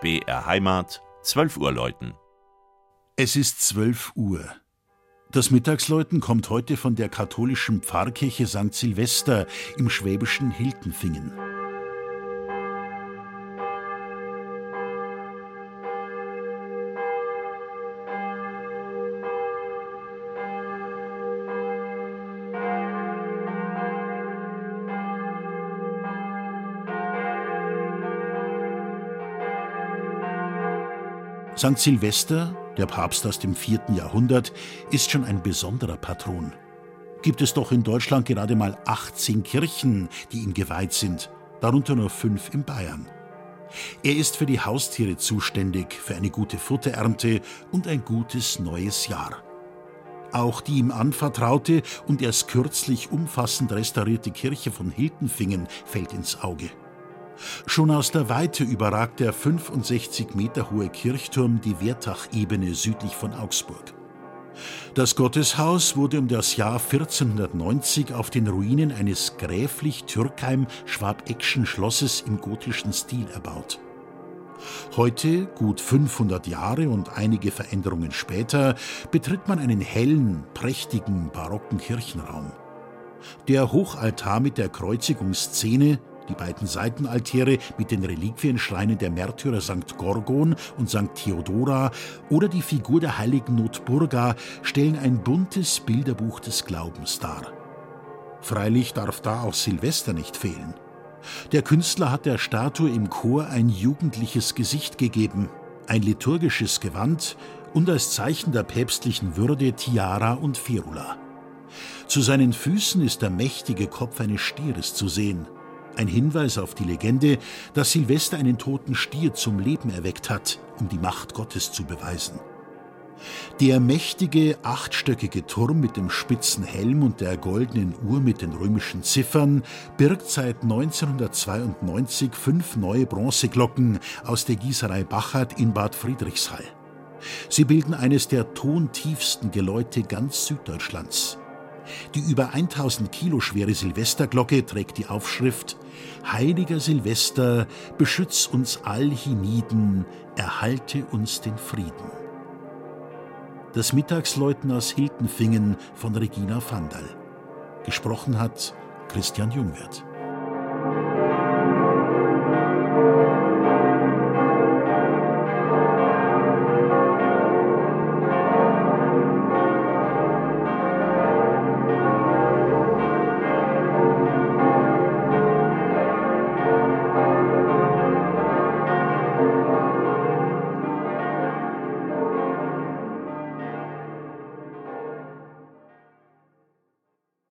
BR Heimat, 12 Uhr läuten. Es ist 12 Uhr. Das Mittagsläuten kommt heute von der katholischen Pfarrkirche St. Silvester im schwäbischen Hiltenfingen. St. Silvester, der Papst aus dem vierten Jahrhundert, ist schon ein besonderer Patron. Gibt es doch in Deutschland gerade mal 18 Kirchen, die ihm geweiht sind, darunter nur fünf in Bayern. Er ist für die Haustiere zuständig, für eine gute Futterernte und ein gutes neues Jahr. Auch die ihm anvertraute und erst kürzlich umfassend restaurierte Kirche von Hiltenfingen fällt ins Auge. Schon aus der Weite überragt der 65 Meter hohe Kirchturm die Wertach-Ebene südlich von Augsburg. Das Gotteshaus wurde um das Jahr 1490 auf den Ruinen eines gräflich-türkheim-schwabeckschen Schlosses im gotischen Stil erbaut. Heute, gut 500 Jahre und einige Veränderungen später, betritt man einen hellen, prächtigen, barocken Kirchenraum. Der Hochaltar mit der Kreuzigungsszene die beiden Seitenaltäre mit den Reliquienschreinen der Märtyrer St. Gorgon und St. Theodora oder die Figur der heiligen Notburga stellen ein buntes Bilderbuch des Glaubens dar. Freilich darf da auch Silvester nicht fehlen. Der Künstler hat der Statue im Chor ein jugendliches Gesicht gegeben, ein liturgisches Gewand und als Zeichen der päpstlichen Würde Tiara und Firula. Zu seinen Füßen ist der mächtige Kopf eines Stieres zu sehen – ein Hinweis auf die Legende, dass Silvester einen toten Stier zum Leben erweckt hat, um die Macht Gottes zu beweisen. Der mächtige achtstöckige Turm mit dem spitzen Helm und der goldenen Uhr mit den römischen Ziffern birgt seit 1992 fünf neue Bronzeglocken aus der Gießerei Bachert in Bad Friedrichshall. Sie bilden eines der tontiefsten Geläute ganz Süddeutschlands. Die über 1000 Kilo schwere Silvesterglocke trägt die Aufschrift Heiliger Silvester, beschütz uns all hienieden, erhalte uns den Frieden. Das Mittagsläuten aus Hiltenfingen von Regina Vandal. Gesprochen hat Christian Jungwirth.